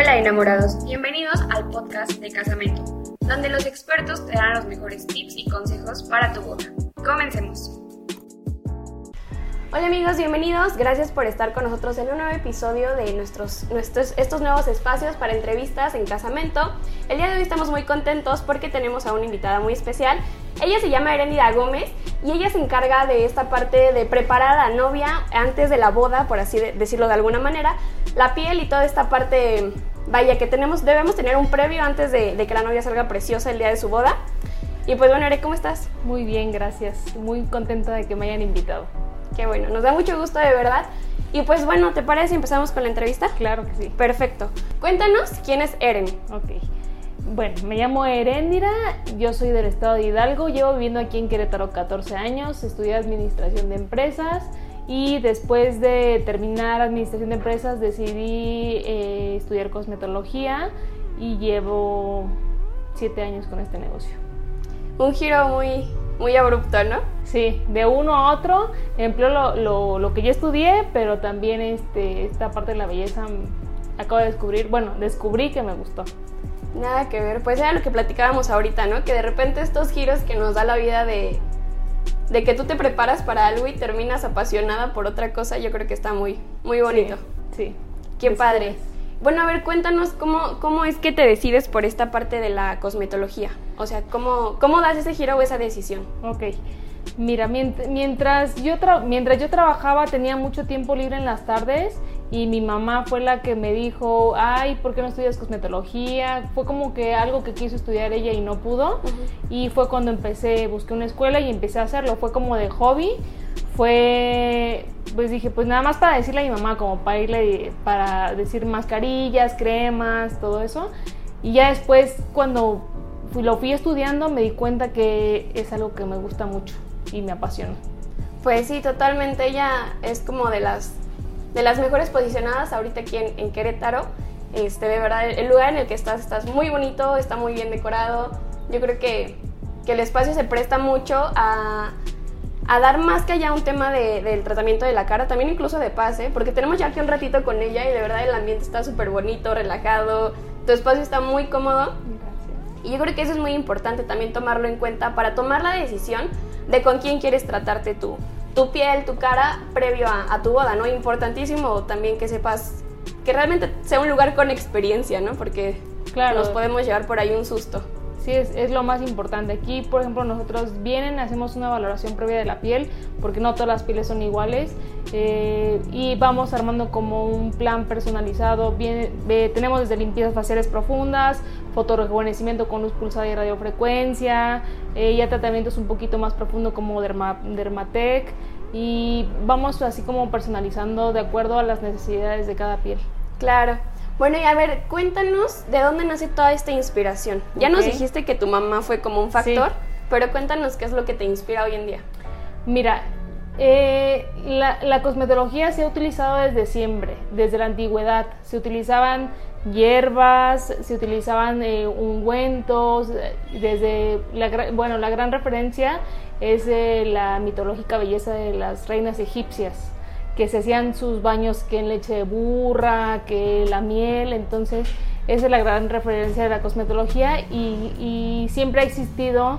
Hola enamorados, bienvenidos al podcast de Casamento, donde los expertos te dan los mejores tips y consejos para tu boda. Comencemos. Hola amigos, bienvenidos. Gracias por estar con nosotros en un nuevo episodio de nuestros, nuestros, estos nuevos espacios para entrevistas en casamento. El día de hoy estamos muy contentos porque tenemos a una invitada muy especial. Ella se llama Erendida Gómez y ella se encarga de esta parte de preparar a la novia antes de la boda, por así decirlo de alguna manera, la piel y toda esta parte, vaya, que tenemos, debemos tener un previo antes de, de que la novia salga preciosa el día de su boda. Y pues bueno, Ere, ¿cómo estás? Muy bien, gracias. Muy contenta de que me hayan invitado. Qué bueno, nos da mucho gusto de verdad. Y pues bueno, ¿te parece si empezamos con la entrevista? Claro que sí. Perfecto. Cuéntanos quién es Eren. Ok. Bueno, me llamo Erendira, yo soy del estado de Hidalgo, llevo viviendo aquí en Querétaro 14 años, estudié administración de empresas y después de terminar administración de empresas decidí eh, estudiar cosmetología y llevo 7 años con este negocio. Un giro muy, muy abrupto, ¿no? Sí, de uno a otro empleo lo, lo, lo que yo estudié, pero también este, esta parte de la belleza acabo de descubrir, bueno, descubrí que me gustó. Nada que ver, pues era lo que platicábamos ahorita, ¿no? Que de repente estos giros que nos da la vida de, de que tú te preparas para algo y terminas apasionada por otra cosa, yo creo que está muy, muy bonito. Sí. sí. Qué padre. Bueno, a ver, cuéntanos cómo, cómo es que te decides por esta parte de la cosmetología. O sea, ¿cómo, cómo das ese giro o esa decisión? Ok. Mira, mientras yo, mientras yo trabajaba tenía mucho tiempo libre en las tardes y mi mamá fue la que me dijo, ay, ¿por qué no estudias cosmetología? Fue como que algo que quiso estudiar ella y no pudo. Y fue cuando empecé, busqué una escuela y empecé a hacerlo. Fue como de hobby. Fue, pues dije, pues nada más para decirle a mi mamá, como para irle, para decir mascarillas, cremas, todo eso. Y ya después, cuando lo fui estudiando, me di cuenta que es algo que me gusta mucho y me apasiona. Pues sí, totalmente. Ella es como de las, de las mejores posicionadas ahorita aquí en, Querétaro. Este, de verdad, el lugar en el que estás, estás muy bonito, está muy bien decorado. Yo creo que, que el espacio se presta mucho a, a dar más que allá un tema de, del tratamiento de la cara, también incluso de paz, ¿eh? porque tenemos ya aquí un ratito con ella y de verdad el ambiente está súper bonito, relajado, tu espacio está muy cómodo. Gracias. Y yo creo que eso es muy importante también tomarlo en cuenta para tomar la decisión de con quién quieres tratarte tú, tu piel, tu cara, previo a, tu boda, ¿no? Importantísimo también que sepas que realmente sea un lugar con experiencia, ¿no? Porque claro. nos podemos llevar por ahí un susto. Sí, es, es, lo más importante. Aquí, por ejemplo, nosotros vienen, hacemos una valoración previa de la piel, porque no todas las pieles son iguales, eh, y vamos armando como un plan personalizado. Bien, tenemos desde limpiezas faciales profundas, fotorejuvenecimiento con luz pulsada y radiofrecuencia, eh, ya tratamientos un poquito más profundos como derma, Dermatec, y vamos así como personalizando de acuerdo a las necesidades de cada piel. Claro. Bueno, y a ver, cuéntanos de dónde nace toda esta inspiración. Ya nos dijiste que tu mamá fue como un factor, pero cuéntanos qué es lo que te inspira hoy en día. Mira, eh, la, cosmetología se ha utilizado desde siempre, desde la antigüedad. Se utilizaban hierbas, se utilizaban eh, ungüentos, desde la, bueno, la gran referencia es la mitológica belleza de las reinas egipcias que se hacían sus baños que en leche de burra, que la miel, entonces esa es la gran referencia de la cosmetología y, siempre ha existido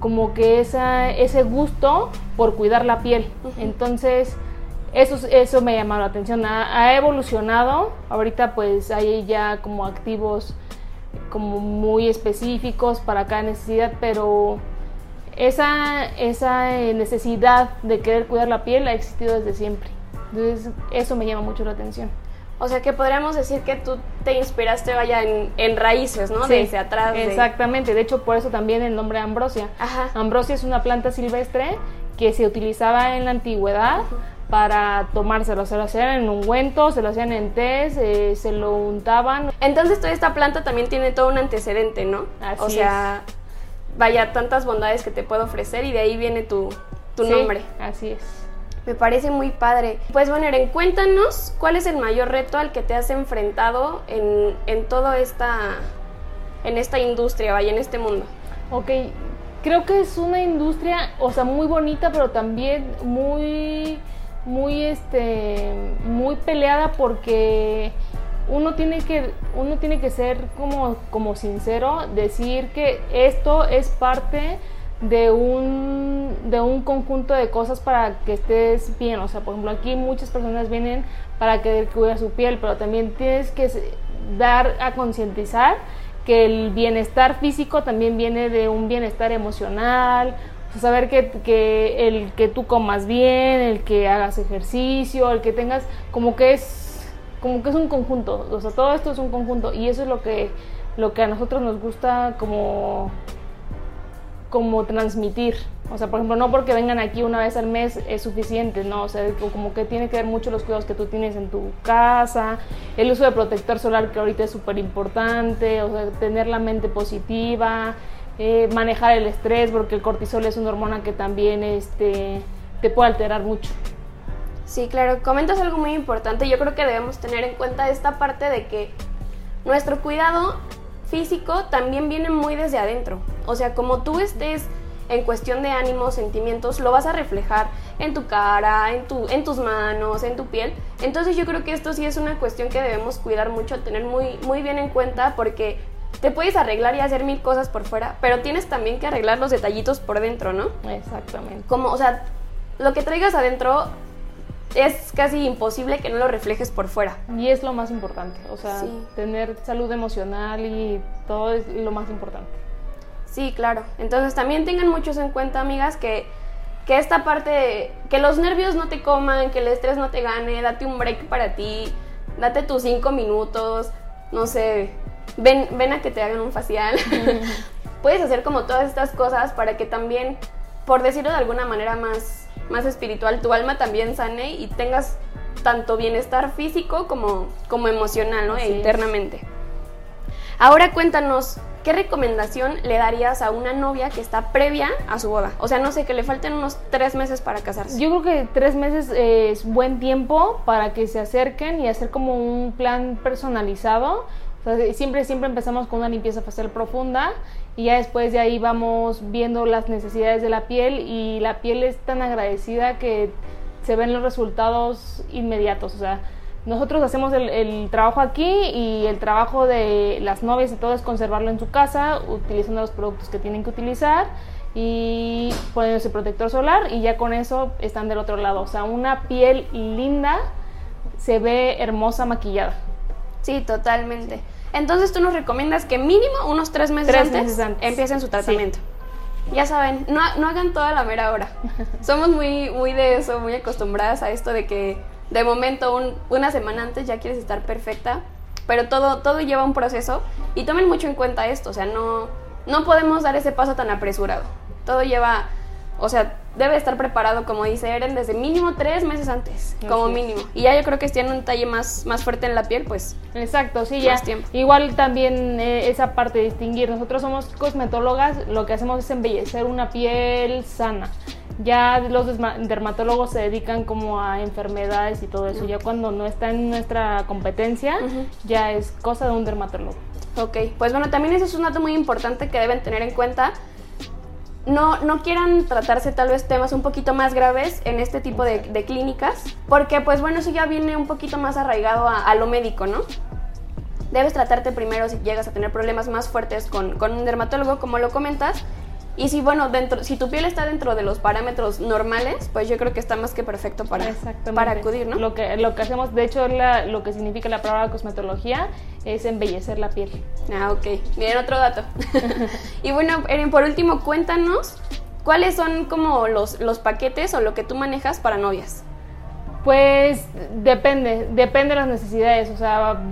como que esa, ese gusto por cuidar la piel. Entonces, eso, eso me llama la atención. Ha, evolucionado. Ahorita pues hay ya como activos como muy específicos para cada necesidad, pero esa, esa necesidad de querer cuidar la piel ha existido desde siempre. Entonces eso me llama mucho la atención. O sea que podríamos decir que tú te inspiraste, vaya, en, raíces, ¿no? Desde atrás. Exactamente, de... hecho por eso también el nombre ambrosia. Ajá. Ambrosia es una planta silvestre que se utilizaba en la antigüedad para tomárselo. Se lo hacían en ungüentos, se lo hacían en té, eh, se lo untaban. Entonces toda esta planta también tiene todo un antecedente, ¿no? Así o sea, vaya, tantas bondades que te puede ofrecer y de ahí viene tu, tu nombre. Así es. Me parece muy padre. Pues bueno, Eren, cuéntanos cuál es el mayor reto al que te has enfrentado en, en toda esta, en esta industria, vaya, en este mundo. Ok, creo que es una industria, o sea, muy bonita, pero también muy, muy, este, muy peleada porque uno tiene que, uno tiene que ser como, como sincero, decir que esto es parte de un, de un conjunto de cosas para que estés bien. O sea, por ejemplo, aquí muchas personas vienen para que cuide su piel, pero también tienes que dar a concientizar que el bienestar físico también viene de un bienestar emocional, saber que, que, el que tú comas bien, el que hagas ejercicio, el que tengas, como que es como que es un conjunto, o sea, todo esto es un conjunto y eso es lo que, lo que a nosotros nos gusta como, como transmitir. O sea, por ejemplo, no porque vengan aquí una vez al mes es suficiente, ¿no? O sea, como que tiene que ver mucho los cuidados que tú tienes en tu casa, el uso de protector solar que ahorita es súper importante, o sea, tener la mente positiva, eh, manejar el estrés, porque el cortisol es una hormona que también este, te puede alterar mucho. Sí, claro, comentas algo muy importante. Yo creo que debemos tener en cuenta esta parte de que nuestro cuidado físico también viene muy desde adentro. O sea, como tú estés en cuestión de ánimos, sentimientos, lo vas a reflejar en tu cara, en, tu, en tus manos, en tu piel. Entonces yo creo que esto sí es una cuestión que debemos cuidar mucho, tener muy, muy bien en cuenta porque te puedes arreglar y hacer mil cosas por fuera, pero tienes también que arreglar los detallitos por dentro, ¿no? Exactamente. Como, o sea, lo que traigas adentro es casi imposible que no lo reflejes por fuera. Y es lo más importante, o sea, tener salud emocional y todo es lo más importante. Sí, claro. Entonces también tengan muchos en cuenta, amigas, que, que esta parte, que los nervios no te coman, que el estrés no te gane, date un break para ti, date tus cinco minutos, no sé, ven, ven a que te hagan un facial. Puedes hacer como todas estas cosas para que también, por decirlo de alguna manera más más espiritual, tu alma también sane y tengas tanto bienestar físico como, como emocional, ¿no? E internamente. Ahora cuéntanos, ¿qué recomendación le darías a una novia que está previa a su boda? O sea, no sé, que le falten unos tres meses para casarse. Yo creo que tres meses es buen tiempo para que se acerquen y hacer como un plan personalizado. siempre, siempre empezamos con una limpieza facial profunda y ya después de ahí vamos viendo las necesidades de la piel y la piel es tan agradecida que se ven los resultados inmediatos. O sea, nosotros hacemos el, trabajo aquí y el trabajo de las novias y todo es conservarlo en su casa, utilizando los productos que tienen que utilizar y poniéndose protector solar y ya con eso están del otro lado. O sea, una piel linda se ve hermosa maquillada. Sí, totalmente. Entonces tú nos recomiendas que mínimo unos tres meses, antes, empiecen su tratamiento. Ya saben, no, hagan toda la mera hora. Somos muy, muy de eso, muy acostumbradas a esto de que de momento una semana antes ya quieres estar perfecta, pero todo, todo lleva un proceso y tomen mucho en cuenta esto, o sea, no, no podemos dar ese paso tan apresurado. Todo lleva o sea, debe estar preparado, como dice Eren, desde mínimo tres meses antes, como mínimo. Y ya yo creo que si tiene un talle más, más fuerte en la piel, pues. Exacto, sí, ya. Tiempo. Igual también eh, esa parte de distinguir. Nosotros somos cosmetólogas, lo que hacemos es embellecer una piel sana. Ya los dermatólogos se dedican como a enfermedades y todo eso. Ya cuando no está en nuestra competencia, ya es cosa de un dermatólogo. Ok, pues bueno, también eso es un dato muy importante que deben tener en cuenta no, no quieran tratarse tal vez temas un poquito más graves en este tipo de, clínicas, porque pues bueno, eso ya viene un poquito más arraigado a, lo médico, ¿no? Debes tratarte primero si llegas a tener problemas más fuertes con, con un dermatólogo, como lo comentas, y si, bueno, dentro, si tu piel está dentro de los parámetros normales, pues yo creo que está más que perfecto para, para acudir, ¿no? Lo que, lo que hacemos, de hecho, la, lo que significa la palabra cosmetología es embellecer la piel. Ah, ok. Bien, otro dato. y bueno, Erin, por último, cuéntanos cuáles son como los, los paquetes o lo que tú manejas para novias. Pues depende, depende de las necesidades. O sea,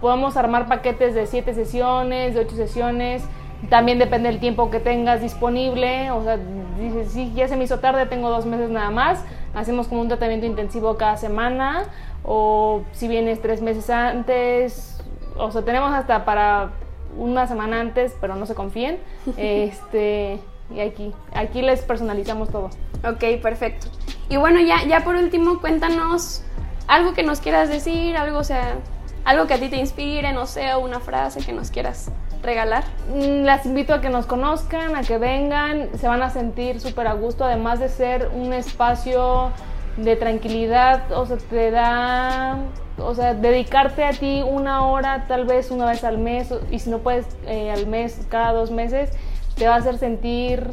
podemos armar paquetes de siete sesiones, de ocho sesiones también depende del tiempo que tengas disponible. O sea, dices, sí, ya se me hizo tarde, tengo dos meses nada más. Hacemos como un tratamiento intensivo cada semana. O si vienes tres meses antes. O sea, tenemos hasta para una semana antes, pero no se confíen. este, y aquí, aquí les personalizamos todo. Ok, perfecto. Y bueno, ya, ya por último, cuéntanos algo que nos quieras decir, algo, o sea, algo que a ti te inspire, no sé, una frase que nos quieras regalar? Mm, las invito a que nos conozcan, a que vengan, se van a sentir súper a gusto, además de ser un espacio de tranquilidad, o sea, te da, o sea, dedicarte a ti una hora, tal vez una vez al mes, y si no puedes eh, al mes, cada dos meses, te va a hacer sentir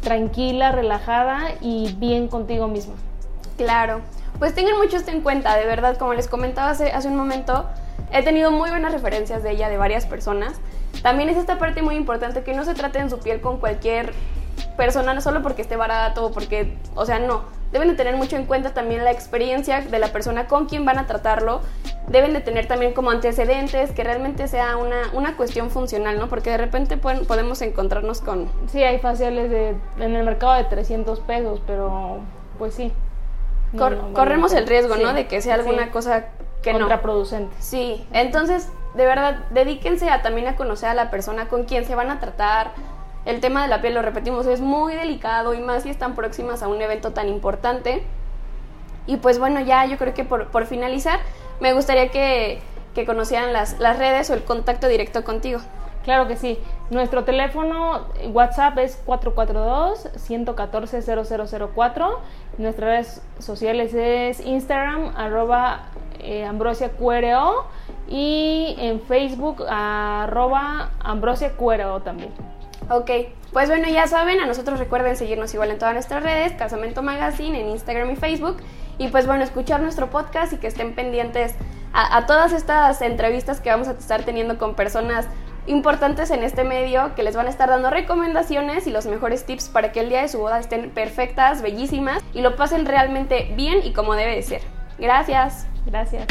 tranquila, relajada y bien contigo misma. Claro, pues tengan mucho esto en cuenta, de verdad, como les comentaba hace, hace un momento, he tenido muy buenas referencias de ella, de varias personas. También es esta parte muy importante que no se trate en su piel con cualquier persona, no solo porque esté barato, porque, o sea, no. Deben de tener mucho en cuenta también la experiencia de la persona con quien van a tratarlo. Deben de tener también como antecedentes, que realmente sea una, una cuestión funcional, ¿no? Porque de repente podemos encontrarnos con... Sí, hay faciales de, en el mercado de 300 pesos, pero pues sí. corremos el riesgo, ¿no? De que sea alguna cosa que Contraproducente. Sí, entonces, de verdad, dedíquense a también a conocer a la persona con quien se van a tratar, el tema de la piel, lo repetimos, es muy delicado y más si están próximas a un evento tan importante. Y pues bueno, ya yo creo que por, finalizar, me gustaría que, que conocieran las, las redes o el contacto directo contigo. Claro que sí. Nuestro teléfono WhatsApp es 442-114-0004. Nuestras redes sociales es Instagram, arroba eh, Ambrosia y en Facebook, arroba Ambrosia también. Ok, pues bueno, ya saben, a nosotros recuerden seguirnos igual en todas nuestras redes, Casamento Magazine, en Instagram y Facebook. Y pues bueno, escuchar nuestro podcast y que estén pendientes a, a todas estas entrevistas que vamos a estar teniendo con personas importantes en este medio que les van a estar dando recomendaciones y los mejores tips para que el día de su boda estén perfectas, bellísimas y lo pasen realmente bien y como debe de ser. Gracias. Gracias.